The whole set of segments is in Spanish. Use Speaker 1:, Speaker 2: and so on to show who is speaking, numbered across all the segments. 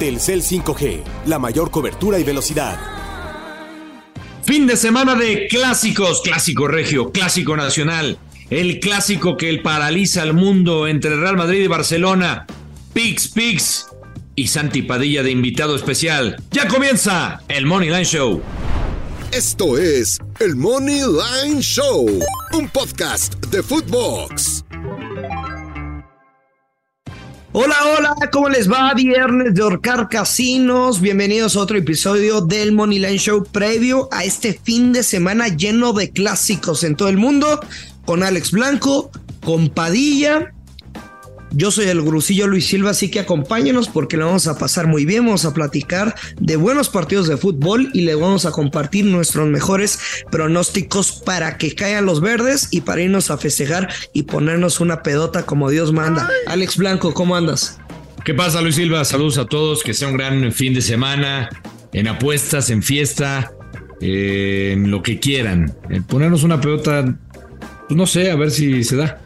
Speaker 1: Telcel 5G, la mayor cobertura y velocidad.
Speaker 2: Fin de semana de clásicos, clásico regio, clásico nacional, el clásico que el paraliza al mundo entre Real Madrid y Barcelona. Pix, Pix y Santi Padilla de invitado especial. Ya comienza el Money Line Show.
Speaker 3: Esto es el Money Line Show, un podcast de Footbox.
Speaker 4: Hola, hola, ¿cómo les va? Viernes de Orcar Casinos. Bienvenidos a otro episodio del Money Line Show previo a este fin de semana lleno de clásicos en todo el mundo. Con Alex Blanco, con Padilla yo soy el Grusillo Luis Silva, así que acompáñenos porque le vamos a pasar muy bien. Vamos a platicar de buenos partidos de fútbol y le vamos a compartir nuestros mejores pronósticos para que caigan los verdes y para irnos a festejar y ponernos una pedota como Dios manda. Alex Blanco, ¿cómo andas?
Speaker 2: ¿Qué pasa, Luis Silva? Saludos a todos, que sea un gran fin de semana, en apuestas, en fiesta, en lo que quieran. ponernos una pedota, pues no sé, a ver si se da.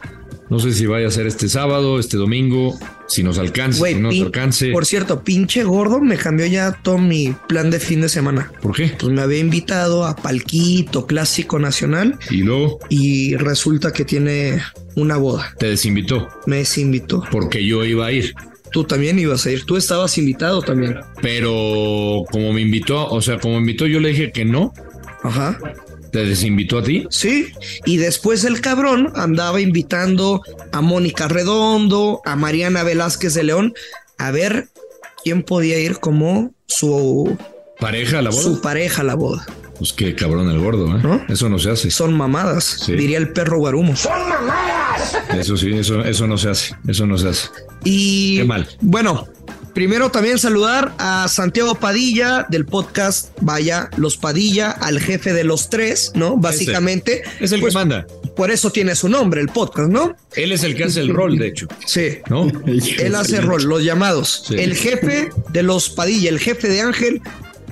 Speaker 2: No sé si vaya a ser este sábado, este domingo, si nos alcance, si no nos alcance.
Speaker 4: Por cierto, pinche gordo me cambió ya todo mi plan de fin de semana.
Speaker 2: ¿Por qué?
Speaker 4: Pues me había invitado a Palquito Clásico Nacional.
Speaker 2: ¿Y luego?
Speaker 4: Y resulta que tiene una boda.
Speaker 2: ¿Te desinvitó?
Speaker 4: Me desinvitó.
Speaker 2: Porque yo iba a ir.
Speaker 4: Tú también ibas a ir, tú estabas invitado también.
Speaker 2: Pero como me invitó, o sea, como me invitó, yo le dije que no.
Speaker 4: Ajá.
Speaker 2: ¿Te desinvitó a ti?
Speaker 4: Sí, y después el cabrón andaba invitando a Mónica Redondo, a Mariana Velázquez de León, a ver quién podía ir como su
Speaker 2: pareja a la boda.
Speaker 4: Su pareja a la boda.
Speaker 2: Pues qué cabrón el gordo, ¿eh? Eso no se hace.
Speaker 4: Son mamadas, diría el perro guarumo.
Speaker 5: ¡Son mamadas!
Speaker 2: Eso sí, eso, eso no se hace. Eso no se hace.
Speaker 4: Y.
Speaker 2: Qué mal.
Speaker 4: Bueno, Primero también saludar a Santiago Padilla del podcast Vaya Los Padilla, al jefe de los tres, ¿no? Básicamente.
Speaker 2: Es el que pues, manda.
Speaker 4: Por eso tiene su nombre, el podcast, ¿no?
Speaker 2: Él es el que hace el rol, de hecho.
Speaker 4: Sí. ¿No? Él hace el rol, los llamados. El jefe de los Padilla, el jefe de Ángel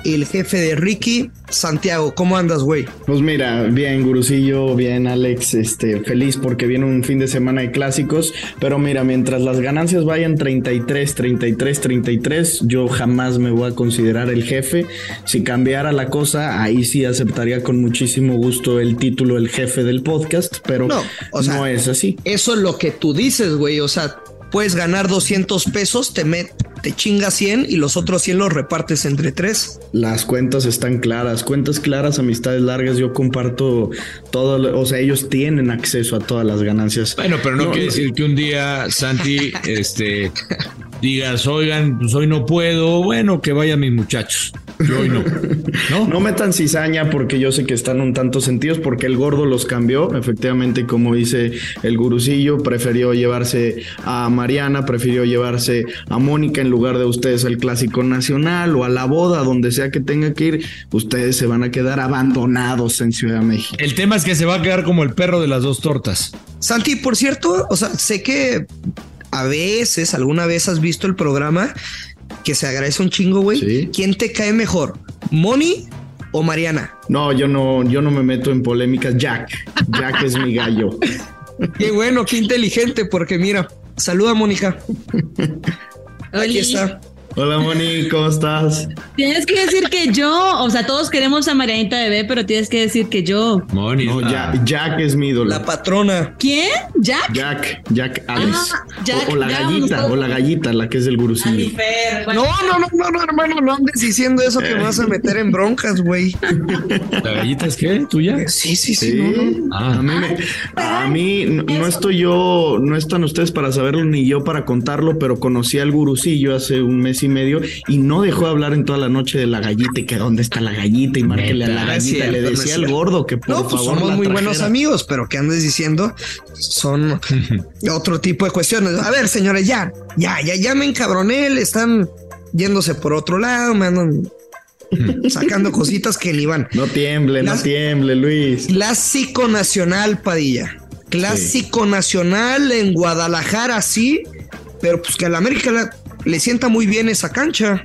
Speaker 4: el jefe de Ricky, Santiago. ¿Cómo andas, güey?
Speaker 6: Pues mira, bien, Gurusillo, bien, Alex, este, feliz porque viene un fin de semana de clásicos, pero mira, mientras las ganancias vayan 33, 33, 33, yo jamás me voy a considerar el jefe. Si cambiara la cosa, ahí sí aceptaría con muchísimo gusto el título el jefe del podcast, pero no, no es así.
Speaker 4: Eso es lo que tú dices, güey, o sea, puedes ganar 200 pesos, te, met, te chingas 100 y los otros 100 los repartes entre tres.
Speaker 6: Las cuentas están claras, cuentas claras, amistades largas, yo comparto todo, o sea, ellos tienen acceso a todas las ganancias.
Speaker 2: Bueno, pero no, quiere decir que un día, Santi, este, digas, oigan, pues hoy no puedo, bueno, que vayan mis muchachos. Yo hoy no.
Speaker 6: no. No metan cizaña porque yo sé que están un tanto sentidos porque el gordo los cambió. Efectivamente, como dice el gurucillo, prefirió llevarse a Mariana, prefirió llevarse a Mónica en lugar de ustedes al clásico nacional o a la boda, donde sea que tenga que ir. Ustedes se van a quedar abandonados en Ciudad de México.
Speaker 2: El tema es que se va a quedar como el perro de las dos tortas.
Speaker 4: Santi, por cierto, o sea, sé que a veces, alguna vez has visto el programa que se agradece un chingo, güey. ¿Quién te cae mejor? ¿Moni o Mariana?
Speaker 6: No, yo no, yo no me meto en polémicas. Jack. Jack es mi gallo.
Speaker 4: Qué bueno, qué inteligente, porque mira, saluda Mónica. Aquí está.
Speaker 6: Hola Moni, ¿cómo estás?
Speaker 7: Tienes que decir que yo, o sea, todos queremos a Marianita Bebé, pero tienes que decir que yo.
Speaker 6: Moni. No, Jack, es mi ídolo.
Speaker 4: La patrona.
Speaker 7: ¿Quién? ¿Jack?
Speaker 6: Jack, Jack Alex. Ah, o, la gallita, o la gallita, la que es del gurusillo.
Speaker 4: No, no, no, no, no, hermano, no andes diciendo eso que me vas a meter en broncas, güey.
Speaker 2: ¿La gallita es qué? ¿Tuya?
Speaker 4: Sí, sí, sí.
Speaker 6: Ah. A mí, a mí no, estoy yo, no están ustedes para saberlo ni yo para contarlo, pero conocí al gurusillo hace un mes y medio y no dejó de hablar en toda la noche de la gallita y que dónde está la gallita y márquele a la gallita. Le decía al gordo que por no, pues
Speaker 4: favor somos muy buenos amigos, pero que andes diciendo son otro tipo de cuestiones. A ver, señores, ya, ya, ya, ya me encabroné, le están yéndose por otro lado, me andan sacando cositas que ni van.
Speaker 6: No tiemble, no tiemble, Luis.
Speaker 4: Clásico nacional, Padilla. Clásico nacional en Guadalajara, sí, pero pues que a la América le sienta muy bien esa cancha.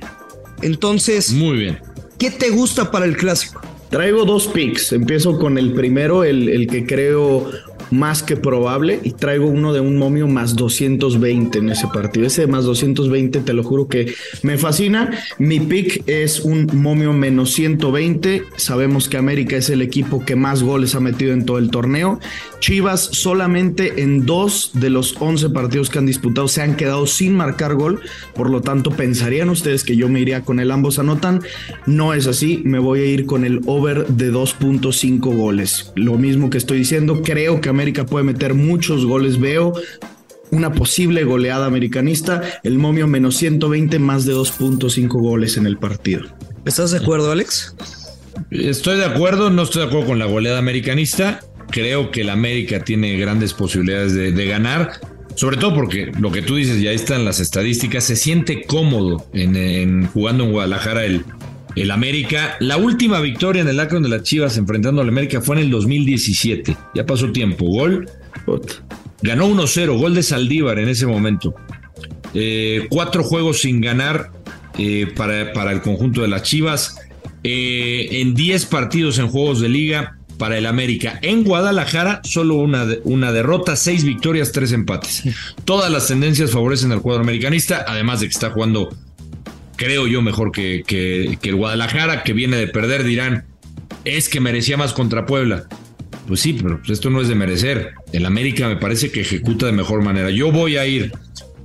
Speaker 4: Entonces,
Speaker 2: muy bien.
Speaker 4: ¿Qué te gusta para el clásico?
Speaker 6: Traigo dos picks. Empiezo con el primero, el, el que creo más que probable y traigo uno de un momio más 220 en ese partido. Ese de más 220, te lo juro que me fascina. Mi pick es un momio menos 120. Sabemos que América es el equipo que más goles ha metido en todo el torneo. Chivas solamente en dos de los 11 partidos que han disputado se han quedado sin marcar gol. Por lo tanto, pensarían ustedes que yo me iría con el ambos anotan. No es así. Me voy a ir con el over de 2.5 goles. Lo mismo que estoy diciendo, creo que América puede meter muchos goles. Veo una posible goleada americanista, el momio menos 120, más de 2.5 goles en el partido.
Speaker 4: ¿Estás de acuerdo, Alex?
Speaker 2: Estoy de acuerdo, no estoy de acuerdo con la goleada americanista. Creo que el América tiene grandes posibilidades de, de ganar. Sobre todo porque lo que tú dices, ya están las estadísticas, se siente cómodo en, en jugando en Guadalajara el, el América. La última victoria en el Akron de las Chivas enfrentando al América fue en el 2017. Ya pasó tiempo. Gol. Ganó 1-0. Gol de Saldívar en ese momento. Eh, cuatro juegos sin ganar eh, para, para, el conjunto de las Chivas. Eh, en 10 partidos en juegos de liga para el América. En Guadalajara, solo una, una derrota, seis victorias, tres empates. Todas las tendencias favorecen al cuadro americanista, además de que está jugando creo yo, mejor que, que, que, el Guadalajara, que viene de perder, dirán, es que merecía más contra Puebla. Pues sí, pero esto no es de merecer. El América me parece que ejecuta de mejor manera. Yo voy a ir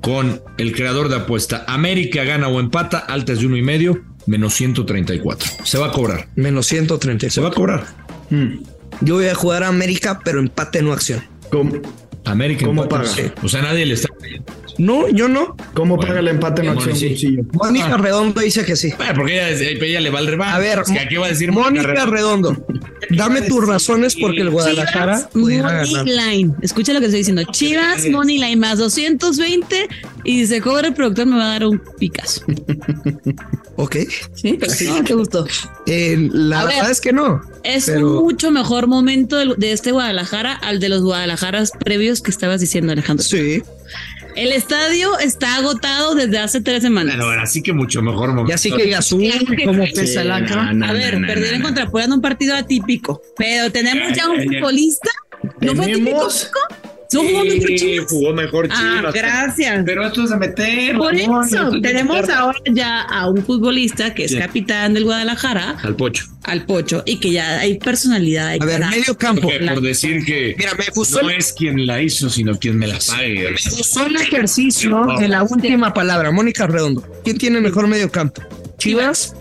Speaker 2: con el creador de apuesta. América gana o empata, altas de uno y medio, menos 134. Se va a cobrar.
Speaker 4: Menos 134.
Speaker 2: Se va a cobrar.
Speaker 4: Hmm. Yo voy a jugar a América, pero empate no acción.
Speaker 6: ¿Cómo?
Speaker 2: América
Speaker 6: ¿Cómo
Speaker 2: empate,
Speaker 6: paga?
Speaker 2: O sea, nadie le está
Speaker 4: No, yo no.
Speaker 6: ¿Cómo
Speaker 2: Bueno,
Speaker 6: paga el empate en acción?
Speaker 2: sí.
Speaker 6: Bolsillo?
Speaker 4: Mónica Redondo dice que sí.
Speaker 2: Bueno, porque ella, ella le va al rebaño.
Speaker 4: A ver,
Speaker 2: Es que aquí va a decir
Speaker 4: Mónica Redondo, dame tus razones porque el Guadalajara
Speaker 7: Money. Line. Escucha lo que estoy diciendo. Chivas Money Line más 220 y si se cobra el productor me va a dar un Picasso.
Speaker 4: Ok.
Speaker 7: ¿Sí? No, te gustó.
Speaker 4: Eh, la
Speaker 7: A ver.
Speaker 4: verdad es que no.
Speaker 7: Es
Speaker 4: Pero-
Speaker 7: un mucho mejor momento de, este Guadalajara al de los Guadalajaras previos que estabas diciendo, Alejandro.
Speaker 4: Sí.
Speaker 7: El estadio está agotado desde hace tres semanas.
Speaker 2: Bueno, bueno, así que mucho mejor momento.
Speaker 4: Ya sí que digas, uy, cómo pesa el acra.
Speaker 6: no,
Speaker 7: a ver,
Speaker 6: no,
Speaker 7: perdieron
Speaker 6: no,
Speaker 7: contra Puebla en un partido atípico, pero tenemos ya un
Speaker 2: ya, ya.
Speaker 7: futbolista. ¿No fue atípico? ¿No jugó
Speaker 2: Sí,
Speaker 7: Chivas?
Speaker 2: jugó mejor
Speaker 7: Ah,
Speaker 2: Chivas.
Speaker 7: gracias.
Speaker 2: Pero esto es de meter.
Speaker 7: Por eso, tenemos
Speaker 2: meter.
Speaker 7: ahora ya a un futbolista que es
Speaker 2: Sí.
Speaker 7: capitán del Guadalajara,
Speaker 2: Al pocho.
Speaker 7: al Pocho, y que ya hay personalidad. hay
Speaker 4: A ver, medio campo.
Speaker 2: Por decir que
Speaker 4: Mira, me gustó,
Speaker 2: no es quien la hizo, sino quien me la pague.
Speaker 4: me gustó el ejercicio de la última palabra. Mónica Redondo. ¿Quién tiene mejor medio campo? ¿Chivas?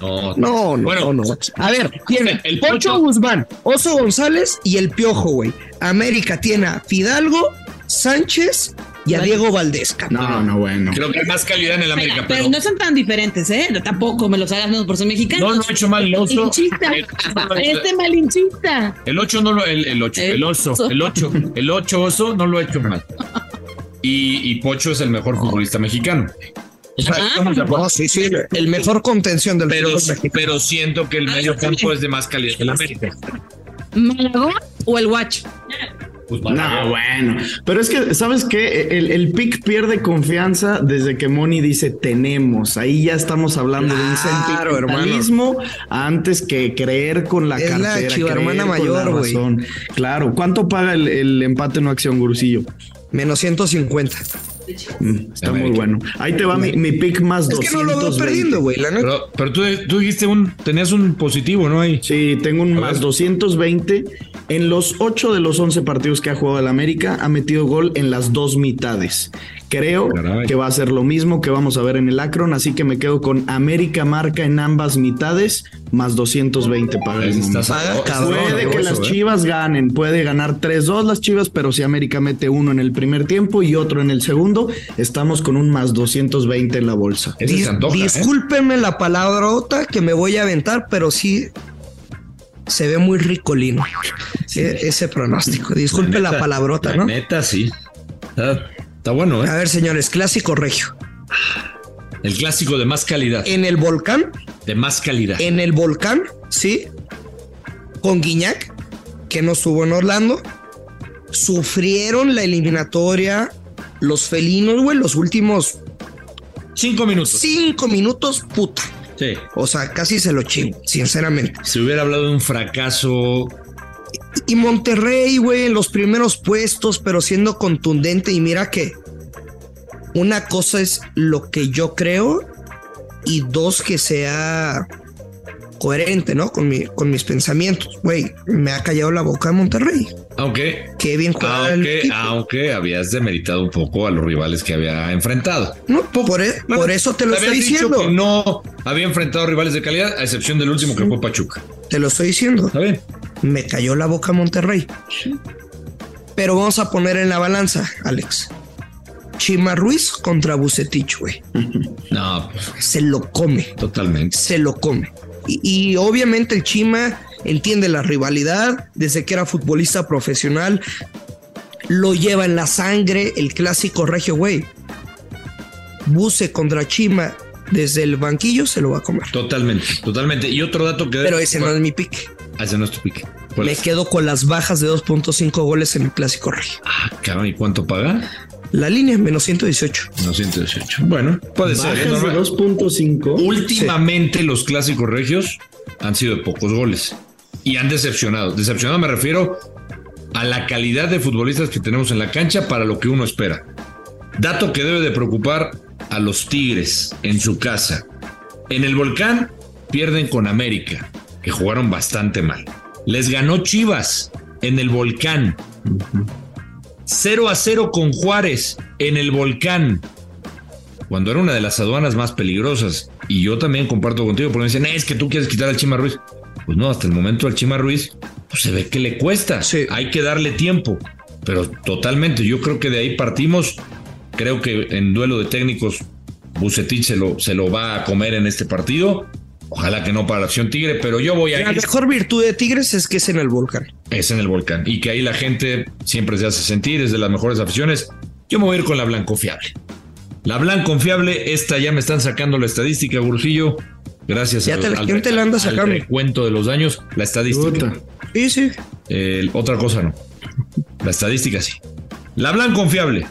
Speaker 2: No,
Speaker 4: No, no,
Speaker 2: Bueno,
Speaker 4: no, no. A ver, tiene
Speaker 2: el
Speaker 4: Pocho
Speaker 2: Pocho.
Speaker 4: Guzmán, Oso González y el Piojo, güey. América tiene a Fidalgo, Sánchez y a Diego Valdés.
Speaker 6: No, no, bueno.
Speaker 2: Creo que hay más calidad en el América,
Speaker 7: Pero,
Speaker 2: pero.
Speaker 7: no son tan diferentes, ¿eh? Tampoco me los hagas menos por ser mexicano.
Speaker 2: No, no he hecho mal el oso.
Speaker 7: Malinchista. Este malinchista.
Speaker 2: El 8 no lo, el, el 8,
Speaker 7: El
Speaker 2: el oso,
Speaker 7: oso.
Speaker 2: el 8, el 8 oso no lo ha hecho mal. Y, y Pocho es el mejor futbolista mexicano.
Speaker 7: Ah,
Speaker 4: No, sí, sí, el mejor contención del
Speaker 2: Pero,
Speaker 4: fútbol mexicano.
Speaker 2: pero siento que el medio campo es de más calidad que el América.
Speaker 7: ¿Malagón o el Watch?
Speaker 2: Pues,
Speaker 6: No, bueno. Pero es que, ¿sabes qué? El, el pick pierde confianza desde que Moni dice tenemos. Ahí ya estamos hablando de un
Speaker 4: Claro,
Speaker 6: sentimentalismo antes que creer con la
Speaker 4: Es la
Speaker 6: cartera. la
Speaker 4: mayor, güey.
Speaker 6: razón. Claro. ¿Cuánto paga el, el empate no acción, Gurusillo?
Speaker 4: Menos 150.
Speaker 6: Mm, está
Speaker 2: América.
Speaker 6: muy bueno. Ahí te va mi, mi pick más
Speaker 4: Es que no lo veo
Speaker 6: 220.
Speaker 4: perdiendo, güey.
Speaker 2: Pero, pero tú, tú dijiste un, tenías un positivo, ¿no? Ahí.
Speaker 6: Sí, tengo un
Speaker 2: A
Speaker 6: más
Speaker 2: ver.
Speaker 6: 220. En los 8 de los 11 partidos que ha jugado el América, ha metido gol en las dos mitades. Creo
Speaker 2: Caray.
Speaker 6: que va a ser lo mismo que vamos a ver en el Akron, así que me quedo con América marca en ambas mitades, más 220 para el
Speaker 4: Ah,
Speaker 2: oh,
Speaker 4: cabrón,
Speaker 6: Puede que las
Speaker 2: ¿eh?
Speaker 6: Chivas ganen, puede ganar 3-2 las Chivas, pero si América mete uno en el primer tiempo y otro en el segundo, estamos con un más 220 en la bolsa.
Speaker 4: Dis-
Speaker 2: antoja, ¿eh?
Speaker 4: discúlpenme la palabrota que me voy a aventar, pero sí se ve muy ricolino e- ese pronóstico. Disculpe la,
Speaker 2: neta,
Speaker 4: palabrota,
Speaker 2: la
Speaker 4: ¿no?
Speaker 2: Neta, sí. Está, está bueno, ¿eh?
Speaker 4: A ver, señores, clásico regio.
Speaker 2: El clásico de más calidad.
Speaker 4: En el volcán,
Speaker 2: De más calidad.
Speaker 4: en el volcán, sí, con Guiñac, que no estuvo en Orlando, sufrieron la eliminatoria los felinos, güey, los últimos
Speaker 2: Cinco minutos.
Speaker 4: cinco minutos, puta.
Speaker 2: Sí.
Speaker 4: O sea, casi se lo chingo, sinceramente.
Speaker 2: Se hubiera hablado de un fracaso.
Speaker 4: Y Monterrey, güey, en los primeros puestos, pero siendo contundente. Y mira que una cosa es lo que yo creo y dos que sea coherente, ¿no? Con, mi, con mis pensamientos. Güey, me ha callado la boca Monterrey.
Speaker 2: Aunque,
Speaker 4: Qué bien
Speaker 2: aunque, aunque habías demeritado un poco a los rivales que había enfrentado.
Speaker 4: No, por, e-
Speaker 2: Bueno,
Speaker 4: por eso te lo estoy diciendo.
Speaker 2: que no había enfrentado rivales de calidad, a excepción del último que fue Pachuca.
Speaker 4: Te lo estoy diciendo.
Speaker 2: ¿Está bien?
Speaker 4: Me cayó la boca Monterrey. Pero vamos a poner en la balanza, Alex. Chima Ruiz contra Bucetich, güey.
Speaker 2: No, pues,
Speaker 4: Se lo come.
Speaker 2: totalmente.
Speaker 4: se lo come. Y, y obviamente el Chima entiende la rivalidad desde que era futbolista profesional. Lo lleva en la sangre el clásico regio, güey. Buce contra Chima desde el banquillo se lo va a comer.
Speaker 2: Totalmente, totalmente. Y otro dato que...
Speaker 4: Pero ese no es mi pick.
Speaker 2: Ah, ese no es tu. ¿Cuál
Speaker 4: Me
Speaker 2: es?
Speaker 4: quedo con las bajas de 2.5 goles en el clásico regio.
Speaker 2: Ah, cabrón, ¿y cuánto paga?
Speaker 4: La línea menos 118.
Speaker 2: No, 118. Bueno, puede ser.
Speaker 6: Bajas
Speaker 2: ¿eh?
Speaker 6: de
Speaker 2: Normal.
Speaker 6: 2.5.
Speaker 2: Últimamente los clásicos regios han sido de pocos goles y han decepcionado. Decepcionado me refiero a la calidad de futbolistas que tenemos en la cancha para lo que uno espera. Dato que debe de preocupar a los Tigres en su casa. En el volcán pierden con América, que jugaron bastante mal. Les ganó Chivas en el volcán. 0 a 0 con Juárez en el volcán cuando era una de las aduanas más peligrosas. Y yo también comparto contigo, porque me dicen, es que tú quieres quitar al Chima Ruiz. Pues no, hasta el momento al Chima Ruiz, pues se ve que le cuesta.
Speaker 4: Sí.
Speaker 2: Hay que darle tiempo. Pero totalmente, yo creo que de ahí partimos. Creo que en duelo de técnicos, Bucetich se lo, se lo va a comer en este partido. Ojalá que no para la acción Tigre, pero yo voy a
Speaker 4: La mejor virtud de Tigres es que es en el volcán.
Speaker 2: Es en el volcán. Y que ahí la gente siempre se hace sentir, es de las mejores aficiones. Yo me voy a ir con la Blanco Fiable. La Blanco Confiable, esta ya me están sacando la estadística, Gursillo. Gracias
Speaker 4: Ya
Speaker 2: a
Speaker 4: te la-
Speaker 2: al,
Speaker 4: ¿quién te la anda
Speaker 2: al
Speaker 4: sacando?
Speaker 2: recuento de los daños, la estadística.
Speaker 4: Sí, sí.
Speaker 2: Otra cosa no. La estadística sí. La Blanco Confiable.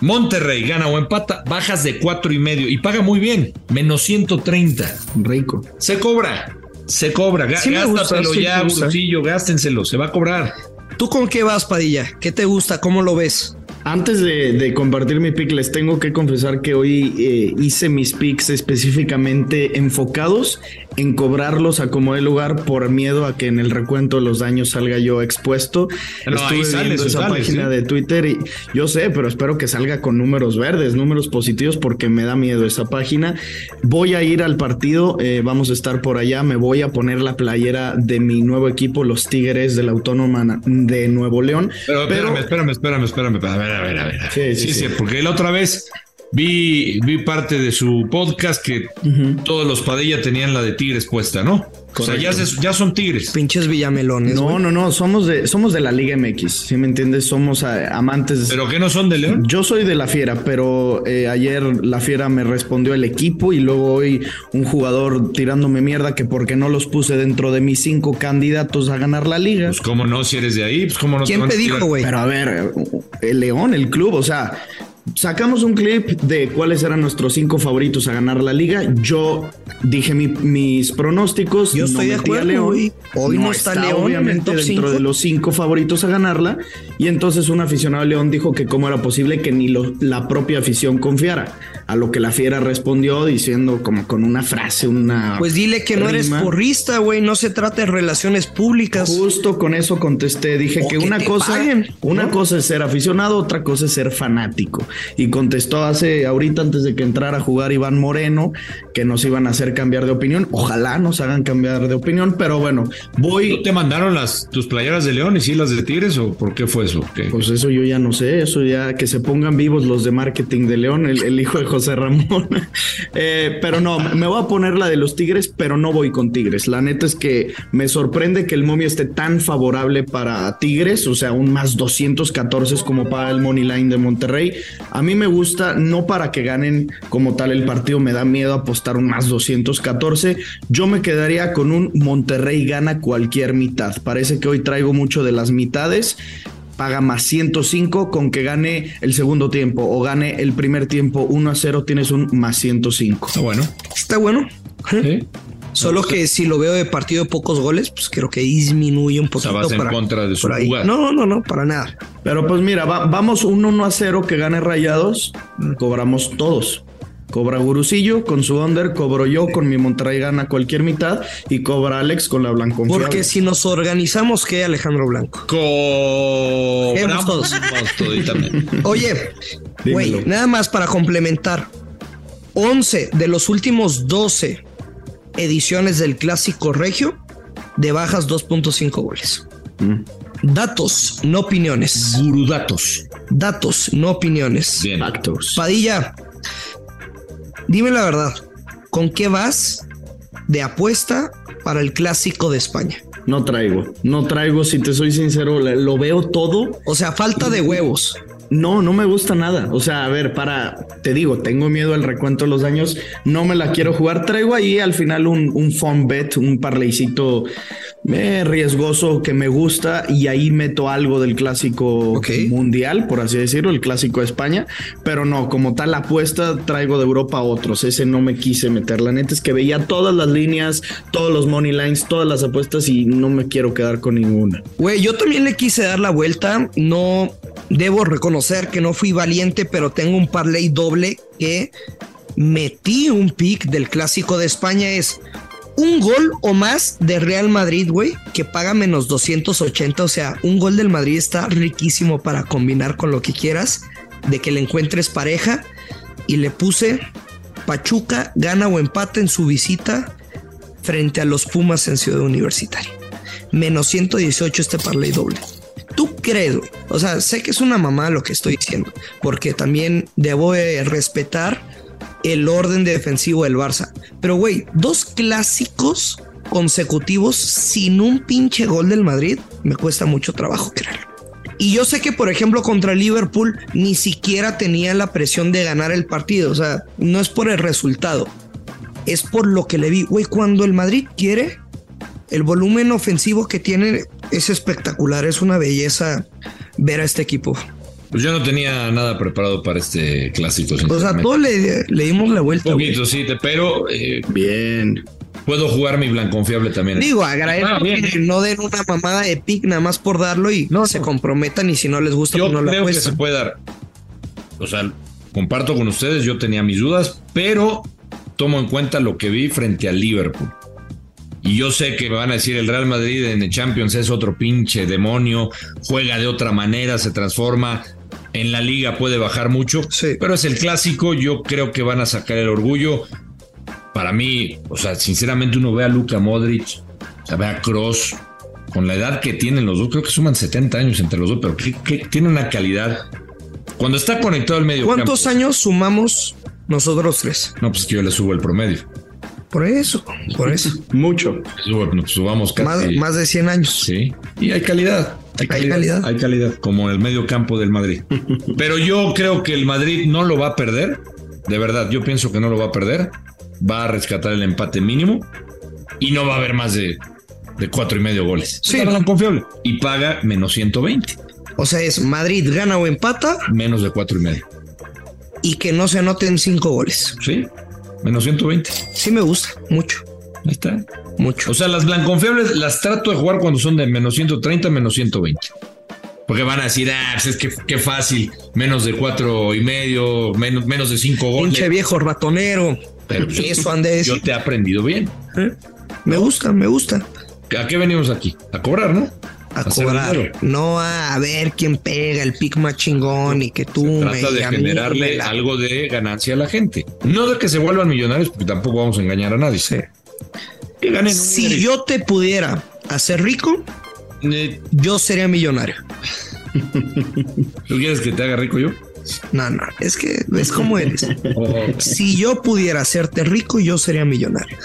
Speaker 2: Monterrey gana o empata, bajas de cuatro y medio y paga muy bien, menos 130.
Speaker 6: Rico.
Speaker 2: Se cobra, se cobra. Gá-
Speaker 4: Sí gusta,
Speaker 2: gástatelo ya. Gursillo, gástenselo, se va a cobrar.
Speaker 4: ¿Tú con qué vas, Padilla? ¿Qué te gusta? ¿Cómo lo ves?
Speaker 6: Antes de, de compartir mi pick, les tengo que confesar que hoy eh, hice mis picks específicamente enfocados en cobrarlos a como de lugar por miedo a que en el recuento de los daños salga yo expuesto.
Speaker 2: No, ahí
Speaker 6: Estuve
Speaker 2: sales,
Speaker 6: viendo esa página
Speaker 2: ¿sí?
Speaker 6: de Twitter y yo sé, pero espero que salga con números verdes, números positivos, porque me da miedo esa página. Voy a ir al partido, eh, vamos a estar por allá, me voy a poner la playera de mi nuevo equipo, los Tigres de la Autónoma de Nuevo León.
Speaker 2: Pero, espérame, espérame, espérame, espérame. A ver, a ver, a ver. a ver.
Speaker 6: Sí, sí,
Speaker 2: Sí, sí,
Speaker 6: sí.
Speaker 2: porque la otra vez vi, vi parte de su podcast que todos los Padilla tenían la de Tigres puesta, ¿no? O sea, ya, se- ya son Tigres.
Speaker 4: Pinches villamelones.
Speaker 6: No, no, no, somos de, somos de la Liga MX, si me entiendes, somos eh, amantes.
Speaker 2: ¿Pero qué no son de León?
Speaker 6: Yo soy de la Fiera, pero eh, ayer la Fiera me respondió el equipo y luego hoy un jugador tirándome mierda que porque no los puse dentro de mis cinco candidatos a ganar la liga.
Speaker 2: Pues cómo no, si eres de ahí, pues cómo no
Speaker 4: ¿Quién
Speaker 2: a
Speaker 4: te dijo, güey?
Speaker 6: Pero a ver, el León, el club, o sea, sacamos un clip de cuáles eran nuestros cinco favoritos a ganar la liga. Yo dije mi- mis pronósticos.
Speaker 4: Yo estoy de
Speaker 6: metí a
Speaker 4: acuerdo, güey. Hoy no está León en el
Speaker 6: obviamente dentro
Speaker 4: cinco.
Speaker 6: de los cinco favoritos a ganarla. Y entonces un aficionado de León dijo que cómo era posible que ni lo- la propia afición confiara. A lo que la fiera respondió diciendo como con una frase, una.
Speaker 4: Pues dile que no eres porrista, güey. No se trata de relaciones públicas.
Speaker 6: Justo con eso contesté. Dije
Speaker 4: O
Speaker 6: que
Speaker 4: que
Speaker 6: una cosa,
Speaker 4: paguen,
Speaker 6: una
Speaker 4: ¿no?
Speaker 6: cosa es ser aficionado, otra cosa es ser fanático. Y contestó hace ahorita antes de que entrara a jugar Iván Moreno que nos iban a hacer cambiar de opinión. Ojalá nos hagan cambiar de opinión, pero bueno, voy.
Speaker 2: ¿No te mandaron las tus playeras de León y sí las de Tigres o por qué fue eso? ¿Qué?
Speaker 6: Pues eso yo ya no sé, eso ya que se pongan vivos los de marketing de León, el, el hijo de José Ramón. Eh, pero no, me voy a poner la de los Tigres, pero no voy con Tigres. La neta es que me sorprende que el momio esté tan favorable para Tigres, o sea, un más 214 es como para el money line de Monterrey. A mí me gusta, no para que ganen como tal el partido, me da miedo apostar un más 214. Yo me quedaría con un Monterrey gana cualquier mitad. Parece que hoy traigo mucho de las mitades paga más 105 con que gane el segundo tiempo o gane el primer tiempo 1 a 0 tienes un más 105.
Speaker 2: Está bueno.
Speaker 4: Está bueno.
Speaker 2: ¿sí?
Speaker 4: Solo que si lo veo de partido de pocos goles, pues creo que disminuye un
Speaker 2: O sea,
Speaker 4: poquito.
Speaker 2: vas en
Speaker 4: para-
Speaker 2: contra de su jugada.
Speaker 4: No, no, no, para nada.
Speaker 6: Pero pues mira, va- vamos un 1 a 0 que gane Rayados, cobramos todos. Cobra Gurusillo con su under, cobro yo con mi Monterrey gana cualquier mitad y cobra Alex con la Blanco.
Speaker 4: Porque si nos organizamos, ¿qué, Alejandro Blanco?
Speaker 2: Cobramos
Speaker 4: todos. Oye, güey, nada más para complementar. 11 de los últimos 12 ediciones del Clásico Regio de bajas 2.5 goles.
Speaker 6: Mm.
Speaker 4: Datos, no opiniones.
Speaker 2: Gurudatos.
Speaker 4: Datos, no opiniones.
Speaker 2: Bien.
Speaker 6: Factors.
Speaker 4: Padilla, dime la verdad, ¿con qué vas de apuesta para el Clásico de España?
Speaker 6: No traigo, no traigo, si te soy sincero, lo veo todo.
Speaker 4: O sea, falta de huevos.
Speaker 6: No, no me gusta nada. O sea, a ver, para, te digo, tengo miedo al recuento de los daños, no me la quiero jugar. Traigo ahí al final un, un fun bet, un parleycito eh, riesgoso que me gusta y ahí meto algo del clásico mundial, por así decirlo, el clásico de España. Pero no, como tal apuesta, traigo de Europa otros. Ese no me quise meter. La neta es que veía todas las líneas, todos los money lines, todas las apuestas y no me quiero quedar con ninguna.
Speaker 4: Güey, yo también le quise dar la vuelta. No debo reconocer que no fui valiente, pero tengo un parlay doble que metí un pick del clásico de España. Es un gol o más de Real Madrid, güey, que paga menos 280. O sea, un gol del Madrid está riquísimo para combinar con lo que quieras, de que le encuentres pareja. Y le puse Pachuca, gana o empata en su visita frente a los Pumas en Ciudad Universitaria menos 118 este parlay doble. ¿Tú crees? O sea, sé que es una mamá lo que estoy diciendo, porque también debo de respetar el orden defensivo del Barça. Pero, güey, dos clásicos consecutivos sin un pinche gol del Madrid, me cuesta mucho trabajo creerlo. Y yo sé que, por ejemplo, contra Liverpool ni siquiera tenía la presión de ganar el partido. O sea, no es por el resultado, es por lo que le vi. Güey, cuando el Madrid quiere, el volumen ofensivo que tiene es espectacular, es una belleza ver a este equipo.
Speaker 2: Pues yo no tenía nada preparado para este clásico.
Speaker 4: O sea, todos le, le dimos la vuelta.
Speaker 2: Un poquito, sí, pero eh,
Speaker 6: Bien.
Speaker 2: puedo jugar mi blanconfiable también.
Speaker 4: Digo, agradezco
Speaker 2: Ah,
Speaker 4: que no den una mamada de pick nada más por darlo y
Speaker 2: No,
Speaker 4: se comprometan y si no les gusta,
Speaker 2: Yo
Speaker 4: pues no la
Speaker 2: creo que se puede dar. O sea, comparto con ustedes, yo tenía mis dudas, pero tomo en cuenta lo que vi frente al Liverpool. Y yo sé que me van a decir el Real Madrid en el Champions es otro pinche demonio, juega de otra manera, se transforma. En la liga puede bajar mucho,
Speaker 4: Sí.
Speaker 2: pero es el clásico. Yo creo que van a sacar el orgullo. Para mí, o sea, sinceramente uno ve a Luka Modric, o sea, ve a Cross, con la edad que tienen los dos, creo que suman 70 años entre los dos, pero que, que tiene una calidad. Cuando está conectado al medio
Speaker 4: ¿Cuántos
Speaker 2: campo-
Speaker 4: años sumamos nosotros tres?
Speaker 2: No, pues que yo le subo el promedio.
Speaker 4: Por eso, por eso.
Speaker 6: Mucho.
Speaker 2: Subamos casi.
Speaker 4: más, más de 100 años.
Speaker 2: Sí. Y hay calidad. Hay calidad.
Speaker 4: calidad.
Speaker 2: Hay calidad, como en el medio campo del Madrid. Pero yo creo que el Madrid no lo va a perder. De verdad, yo pienso que no lo va a perder. Va a rescatar el empate mínimo. Y no va a haber más de, de cuatro y medio goles.
Speaker 4: Sí.
Speaker 2: Está tan confiable. Y paga menos 120.
Speaker 4: O sea, es Madrid gana o empata
Speaker 2: Menos de cuatro y medio.
Speaker 4: y que no se anoten cinco goles.
Speaker 2: Sí. Menos 120.
Speaker 4: Sí me gusta, mucho,
Speaker 2: Ahí está.
Speaker 4: mucho.
Speaker 2: O sea, las blanconfiables las trato de jugar cuando son de menos 130, menos 120. Porque van a decir, ah, pues es que qué fácil, menos de cuatro y medio, menos, menos de cinco goles.
Speaker 4: Pinche viejo ratonero.
Speaker 2: Pero pues,
Speaker 4: Eso decir.
Speaker 2: yo te he aprendido bien.
Speaker 4: ¿Eh? Me gusta, me gusta.
Speaker 2: ¿A qué venimos aquí? A cobrar, ¿no?
Speaker 4: A cobrar.
Speaker 2: dinero.
Speaker 4: No a, a ver quién pega el pick más chingón y que tú me
Speaker 2: Trata de generarle
Speaker 4: la-
Speaker 2: algo de ganancia a la gente. No de que se vuelvan millonarios, porque tampoco vamos a engañar a nadie.
Speaker 4: Sí.
Speaker 2: Que ganen un
Speaker 4: Si yo te pudiera hacer rico,
Speaker 2: Eh,
Speaker 4: yo sería millonario.
Speaker 2: ¿Tú quieres que te haga rico yo?
Speaker 4: No, no, es que es como eres. Si yo pudiera hacerte rico, yo sería millonario.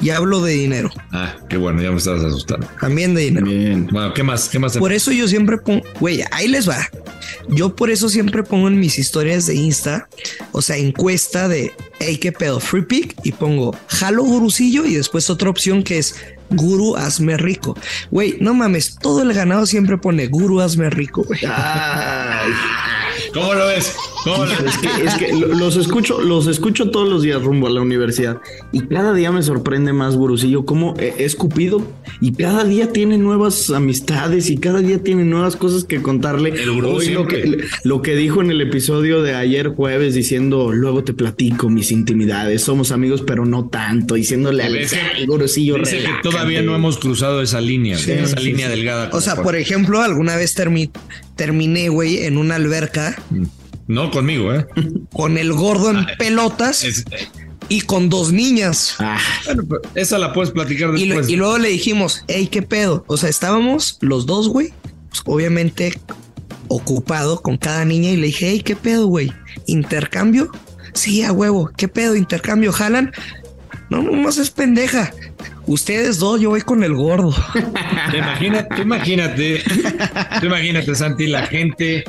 Speaker 4: Y hablo de dinero,
Speaker 2: Ah, qué bueno, ya me estabas asustando.
Speaker 4: también de dinero.
Speaker 6: Bien.
Speaker 2: Bueno, ¿qué más? ¿Qué más?
Speaker 4: Por eso yo siempre pongo, güey, ahí les va. Yo por eso siempre pongo en mis historias de Insta, o sea, encuesta de, hey, qué pedo, free pick, y pongo jalo gurucillo y después otra opción que es guru, hazme rico. Güey, no mames, todo el ganado siempre pone guru, hazme rico, güey.
Speaker 2: ¿Cómo lo ves?
Speaker 6: Es que, es que lo- los escucho, los escucho todos los días rumbo a la universidad y cada día me sorprende más Gurusillo cómo he escupido y cada día tiene nuevas amistades y cada día tiene nuevas cosas que contarle.
Speaker 2: El gurú
Speaker 6: Hoy lo que, lo que dijo en el episodio de ayer jueves diciendo luego te platico mis intimidades, somos amigos pero no tanto, diciéndole al
Speaker 2: Es que
Speaker 6: "Ay, Gurusillo
Speaker 2: Dice que
Speaker 6: relájate".
Speaker 2: todavía no hemos cruzado esa línea,
Speaker 6: Sí,
Speaker 2: esa
Speaker 6: sí,
Speaker 2: línea
Speaker 6: sí.
Speaker 2: delgada.
Speaker 4: O sea, por ejemplo, alguna vez termi- terminé, güey, en una alberca
Speaker 2: No conmigo, ¿eh?
Speaker 4: con el gordo en pelotas
Speaker 2: Es-
Speaker 4: y con dos niñas.
Speaker 6: Ah,
Speaker 2: bueno, pero esa la puedes platicar
Speaker 4: Y,
Speaker 2: después.
Speaker 4: y luego le dijimos, hey, ¿qué pedo? O sea, estábamos los dos, güey, pues, obviamente ocupado con cada niña y le dije, hey, ¿qué pedo, güey? ¿Intercambio? Sí, a huevo. ¿Qué pedo? ¿Intercambio? ¿Jalan? No, no más es pendeja. Ustedes dos, yo voy con el gordo.
Speaker 2: Imagínate, tú imagínate, Santi, la gente,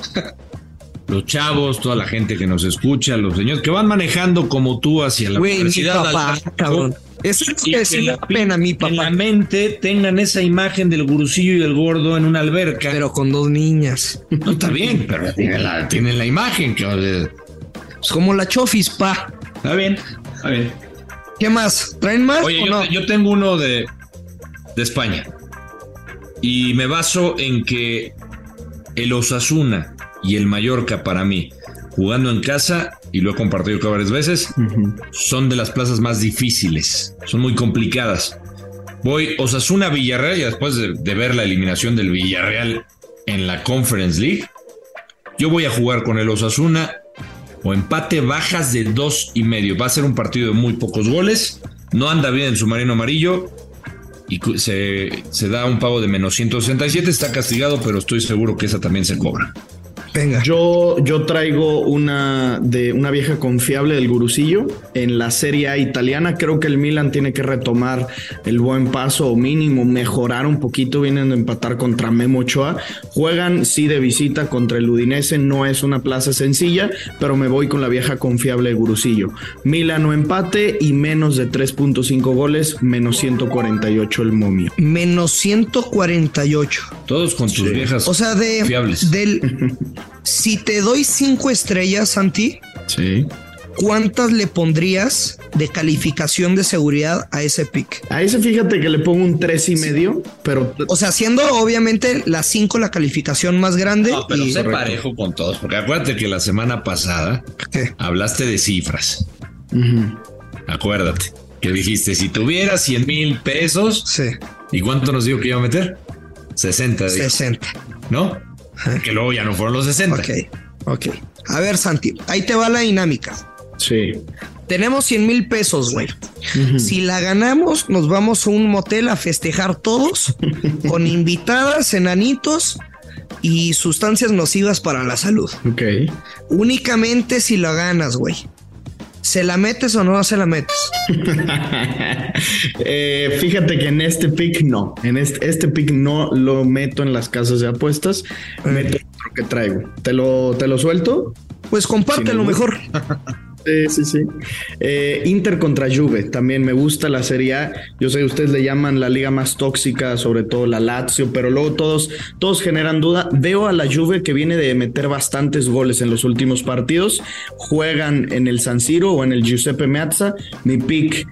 Speaker 2: los chavos, toda la gente que nos escucha, los señores que van manejando como tú hacia la
Speaker 4: Güey, mi
Speaker 2: universidad.
Speaker 4: papá,
Speaker 2: al tráfico,
Speaker 4: cabrón. Eso es que da pena mi
Speaker 2: En la
Speaker 4: papá.
Speaker 2: mente tengan esa imagen del gurusillo y el gordo en una alberca.
Speaker 4: Pero con dos niñas.
Speaker 2: no está bien, pero tienen la, tienen la imagen. Que,
Speaker 4: Es como la chofis, pa.
Speaker 2: está bien, está bien.
Speaker 4: ¿Qué más? ¿Traen más
Speaker 2: Oye,
Speaker 4: o
Speaker 2: yo,
Speaker 4: no?
Speaker 2: yo tengo uno de, de España. Y me baso en que el Osasuna y el Mallorca para mí, jugando en casa, y lo he compartido acá varias veces, son de las plazas más difíciles. Son muy complicadas. Voy Osasuna Villarreal y después de, de ver la eliminación del Villarreal en la Conference League, yo voy a jugar con el Osasuna o empate bajas de dos y medio. Va a ser un partido de muy pocos goles. No anda bien en su marino amarillo y se da un pago de menos 167. Está castigado, pero estoy seguro que esa también se cobra.
Speaker 4: Venga.
Speaker 6: Yo, yo traigo una de una vieja confiable del Gurusillo en la Serie A italiana. Creo que el Milan tiene que retomar el buen paso o mínimo mejorar un poquito. Vienen de empatar contra Memo Ochoa. Juegan sí de visita contra el Udinese. No es una plaza sencilla, pero me voy con la vieja confiable de Gurusillo. Milan o empate y menos de 3.5 goles, menos 148 el momio.
Speaker 4: Menos 148.
Speaker 2: Todos con tus viejas
Speaker 4: O sea, de
Speaker 2: fiables.
Speaker 4: del si te doy cinco estrellas, Santi,
Speaker 6: Sí.
Speaker 4: ¿cuántas le pondrías de calificación de seguridad a ese pick?
Speaker 6: A ese fíjate que le pongo un tres y medio, pero
Speaker 4: O sea, siendo obviamente la 5 la calificación más grande.
Speaker 2: No, pero
Speaker 4: y-
Speaker 2: sé parejo con todos, porque acuérdate que la semana pasada
Speaker 4: ¿Qué?
Speaker 2: hablaste de cifras.
Speaker 6: Ujú.
Speaker 2: Acuérdate que dijiste, si tuviera 100 mil pesos,
Speaker 4: Sí,
Speaker 2: ¿y cuánto nos dijo que iba a meter? 60, dijo,
Speaker 4: 60.
Speaker 2: ¿no? Que luego ya no fueron los 60.
Speaker 4: Ok, ok. A ver, Santi, ahí te va la dinámica.
Speaker 6: sí.
Speaker 4: Tenemos 100 mil pesos, güey. Si la ganamos, nos vamos a un motel a festejar todos con invitadas, enanitos y sustancias nocivas para la salud.
Speaker 6: Ok.
Speaker 4: Únicamente si la ganas, güey. ¿Se la metes o no se la metes?
Speaker 6: Eh, fíjate que en este pick no. En este, este pick no lo meto en las casas de apuestas. Meto otro que traigo. ¿Te lo, te lo suelto?
Speaker 4: Pues compártelo mejor.
Speaker 6: Sí, sí, sí. Eh, Inter contra Juve. También me gusta la Serie A. Yo sé que ustedes le llaman la liga más tóxica, sobre todo la Lazio, pero luego todos, todos generan duda. Veo a la Juve que viene de meter bastantes goles en los últimos partidos. Juegan en el San Siro o en el Giuseppe Meazza. Mi pick.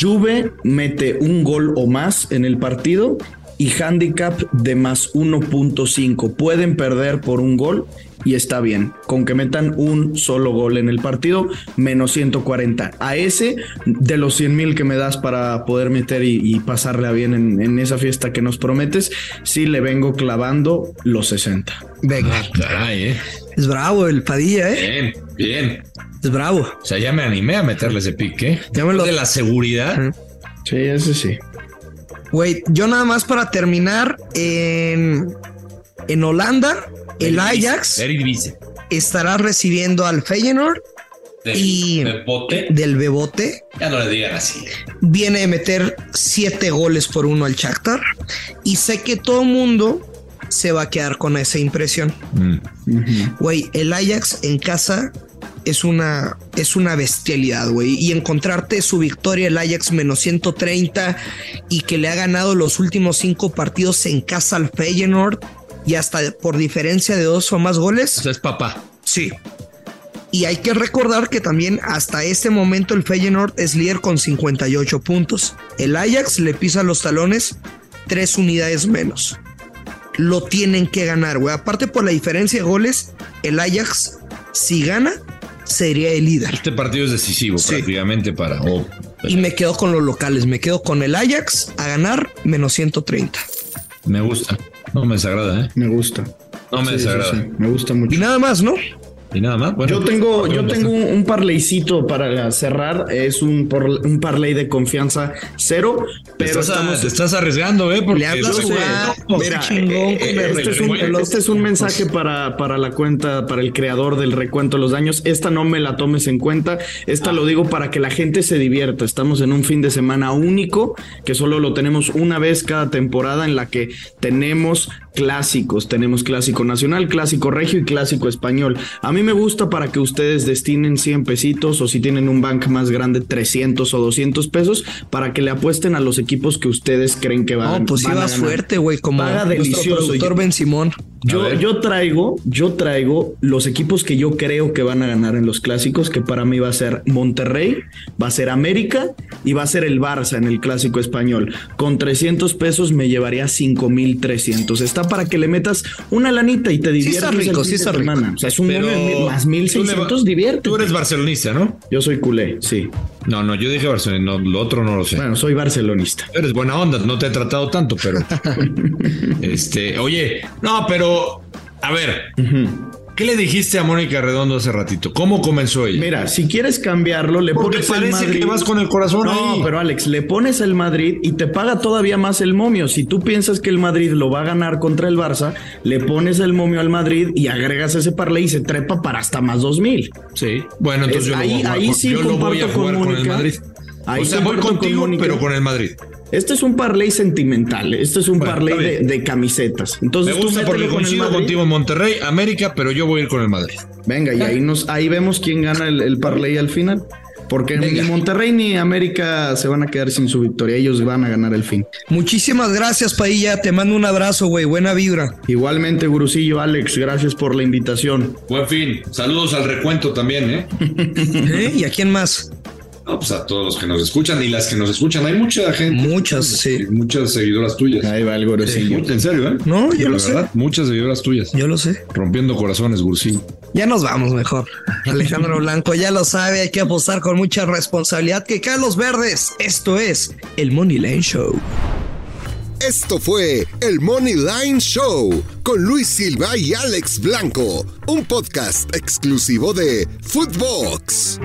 Speaker 6: Juve mete un gol o más en el partido y handicap de más 1.5. Pueden perder por un gol y está bien. Con que metan un solo gol en el partido, menos 140. A ese de los 100 mil que me das para poder meter y, y pasarla bien en, en esa fiesta que nos prometes, sí le vengo clavando los 60.
Speaker 4: Venga.
Speaker 2: Ah, caray, ¿eh?
Speaker 4: Es bravo el Padilla, ¿eh?
Speaker 2: Bien, bien.
Speaker 4: Es bravo.
Speaker 2: O sea, ya me animé a meterle ese pique. ¿eh?
Speaker 4: Ya me lo-
Speaker 2: De la seguridad.
Speaker 6: Sí, ese sí.
Speaker 4: Güey, yo nada más para terminar en, en Holanda, el Ajax estará recibiendo al Feyenoord
Speaker 2: Del-
Speaker 4: Y-
Speaker 2: del
Speaker 4: Bebote.
Speaker 2: Ya no le digan así.
Speaker 4: Viene de meter siete goles por uno al Shakhtar y sé que todo mundo se va a quedar con esa impresión.
Speaker 2: Mm.
Speaker 4: Güey, el Ajax en casa es una, es una bestialidad, güey. Y encontrarte su victoria, el Ajax menos 130 y que le ha ganado los últimos cinco partidos en casa al Feyenoord y hasta por diferencia de dos o más
Speaker 2: O
Speaker 4: goles.
Speaker 2: sea, es papá.
Speaker 4: Sí, Sí. Y hay que recordar que también hasta este momento el Feyenoord es líder con 58 puntos. El Ajax le pisa los talones tres unidades menos. Lo tienen que ganar, güey. Aparte por la diferencia de goles, el Ajax, si gana, sería el líder.
Speaker 2: Este partido es decisivo
Speaker 4: Sí.
Speaker 2: prácticamente para. o-
Speaker 4: Y me quedo con los locales, me quedo con el Ajax a ganar menos 130.
Speaker 2: me gusta. No me desagrada, ¿eh?
Speaker 6: Me gusta.
Speaker 2: No me
Speaker 6: Sí, sí,
Speaker 2: desagrada.
Speaker 6: sí, me gusta mucho.
Speaker 4: Y nada más, ¿no?
Speaker 2: Y nada más. Bueno,
Speaker 6: Yo tengo, yo
Speaker 2: ¿dónde
Speaker 6: tengo un, un parleycito para cerrar. Es un, por- un parlay de confianza cero, pero
Speaker 2: estás,
Speaker 6: estamos.
Speaker 2: te estás arriesgando, ¿eh? Porque
Speaker 4: Le hablas
Speaker 6: no, mira,
Speaker 4: chingón
Speaker 6: eh, eh, este, es un,
Speaker 4: recuento.
Speaker 6: este es un mensaje para, para la cuenta, para el creador del recuento de los daños. Esta no me la tomes en cuenta. Esta lo digo para que la gente se divierta. Estamos en un fin de semana único que solo lo tenemos una vez cada temporada en la que tenemos clásicos. Tenemos clásico nacional, clásico regio y clásico español. A mí me gusta para que ustedes destinen 100 pesitos o si tienen un bank más grande 300 o 200 pesos para que le apuesten a los equipos que ustedes creen que van,
Speaker 4: No, pues
Speaker 6: van a ganar.
Speaker 4: fuerte, güey, como
Speaker 6: Paga delicioso.
Speaker 4: productor
Speaker 6: Yo-
Speaker 4: Ben Simón.
Speaker 6: Yo, yo traigo, yo traigo los equipos que yo creo que van a ganar en los clásicos, que para mí va a ser Monterrey, va a ser América y va a ser el Barça en el clásico español. Con 300 pesos me llevaría 5300. Está para que le metas una lanita y te diviertas.
Speaker 4: está rico, sí está rico.
Speaker 6: semana. O sea, es un
Speaker 2: Pero
Speaker 6: más
Speaker 2: tú le
Speaker 6: 1600,
Speaker 2: va-
Speaker 6: divierte.
Speaker 2: Tú eres barcelonista, ¿no?
Speaker 6: Yo soy culé, sí.
Speaker 2: No, no, yo dije Barcelona, no, lo otro no lo sé.
Speaker 6: Bueno, soy barcelonista.
Speaker 2: Eres buena onda, no te he tratado tanto, pero. este, oye, no, pero. A ver, ¿qué le dijiste a Mónica Redondo hace ratito? ¿Cómo comenzó ella?
Speaker 6: Mira, si quieres cambiarlo, le
Speaker 2: Porque
Speaker 6: pones el
Speaker 2: parece
Speaker 6: Madrid.
Speaker 2: que vas con el corazón
Speaker 6: No,
Speaker 2: ahí.
Speaker 6: pero Alex, le pones el Madrid y te paga todavía más el momio. Si tú piensas que el Madrid lo va a ganar contra el Barça, le pones el momio al Madrid y agregas ese parlay y se trepa para hasta más dos mil.
Speaker 2: Sí. Bueno, entonces
Speaker 6: Es-
Speaker 2: yo, lo
Speaker 6: ahí-
Speaker 2: voy a jugar
Speaker 6: ahí
Speaker 2: con-
Speaker 6: sí
Speaker 2: yo lo voy a
Speaker 6: comparto con
Speaker 2: jugar con, el
Speaker 6: Mónica.
Speaker 2: Madrid.
Speaker 6: Ahí
Speaker 2: o sea, voy contigo, pero con el Madrid.
Speaker 6: Este es un parlay sentimental. Este es un
Speaker 2: Bueno,
Speaker 6: parlay de, camisetas. Entonces
Speaker 2: Me
Speaker 6: tú
Speaker 2: gusta
Speaker 6: métele
Speaker 2: porque coincido contigo en Monterrey, América, pero yo voy a ir con el Madrid.
Speaker 6: Venga, y ahí nos, ahí vemos quién gana el, el parlay al final. Porque ni Monterrey ni América se van a quedar sin su victoria. Ellos van a ganar el fin.
Speaker 4: Muchísimas gracias, Pailla. Te mando un abrazo, güey. Buena vibra.
Speaker 6: Igualmente, Gurusillo, Alex, gracias por la invitación.
Speaker 2: Buen fin. Saludos al recuento también, ¿eh?
Speaker 4: ¿Eh? ¿Y a quién más?
Speaker 2: No, pues a todos los que nos escuchan y las que nos escuchan. Hay mucha gente.
Speaker 4: Muchas, sí.
Speaker 2: Muchas seguidoras tuyas.
Speaker 6: Ahí va el Gurusillo.
Speaker 2: En serio, ¿eh?
Speaker 4: No, yo lo sé.
Speaker 2: verdad, Muchas seguidoras tuyas.
Speaker 4: Yo lo sé.
Speaker 2: Rompiendo corazones, Gursi.
Speaker 4: Ya nos vamos mejor. Alejandro Blanco ya lo sabe, hay que apostar con mucha responsabilidad que caen los verdes. Esto es el Money Lane Show.
Speaker 3: Esto fue el Money Line Show con Luis Silva y Alex Blanco, un podcast exclusivo de Footbox.